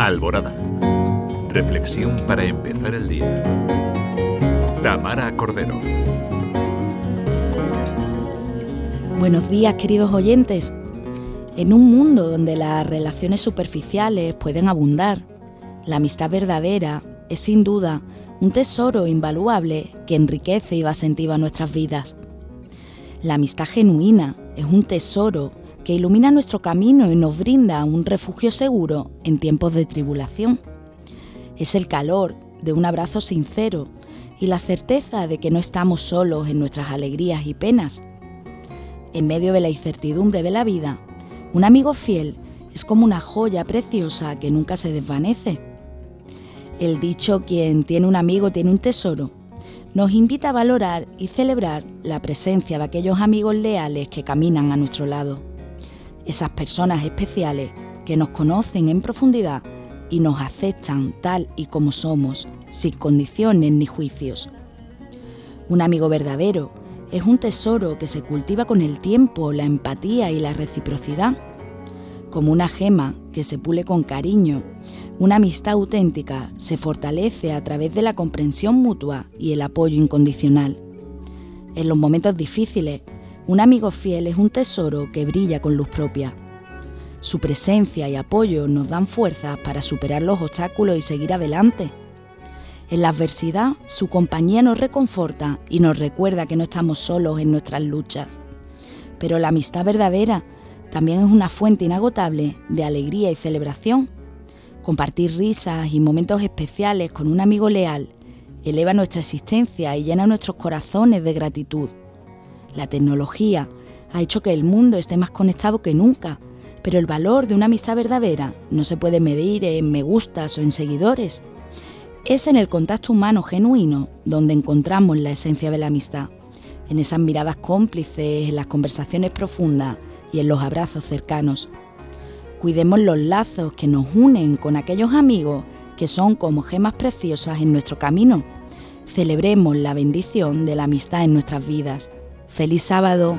Alborada. Reflexión para empezar el día. Tamara Cordero. Buenos días queridos oyentes. En un mundo donde las relaciones superficiales pueden abundar, la amistad verdadera es sin duda un tesoro invaluable que enriquece y va sentiva nuestras vidas. La amistad genuina es un tesoro que ilumina nuestro camino y nos brinda un refugio seguro en tiempos de tribulación. Es el calor de un abrazo sincero y la certeza de que no estamos solos en nuestras alegrías y penas. En medio de la incertidumbre de la vida, un amigo fiel es como una joya preciosa que nunca se desvanece. El dicho quien tiene un amigo tiene un tesoro nos invita a valorar y celebrar la presencia de aquellos amigos leales que caminan a nuestro lado esas personas especiales que nos conocen en profundidad y nos aceptan tal y como somos, sin condiciones ni juicios. Un amigo verdadero es un tesoro que se cultiva con el tiempo, la empatía y la reciprocidad. Como una gema que se pule con cariño, una amistad auténtica se fortalece a través de la comprensión mutua y el apoyo incondicional. En los momentos difíciles, un amigo fiel es un tesoro que brilla con luz propia. Su presencia y apoyo nos dan fuerzas para superar los obstáculos y seguir adelante. En la adversidad, su compañía nos reconforta y nos recuerda que no estamos solos en nuestras luchas. Pero la amistad verdadera también es una fuente inagotable de alegría y celebración. Compartir risas y momentos especiales con un amigo leal eleva nuestra existencia y llena nuestros corazones de gratitud. La tecnología ha hecho que el mundo esté más conectado que nunca, pero el valor de una amistad verdadera no se puede medir en me gustas o en seguidores. Es en el contacto humano genuino donde encontramos la esencia de la amistad, en esas miradas cómplices, en las conversaciones profundas y en los abrazos cercanos. Cuidemos los lazos que nos unen con aquellos amigos que son como gemas preciosas en nuestro camino. Celebremos la bendición de la amistad en nuestras vidas. Feliz sábado.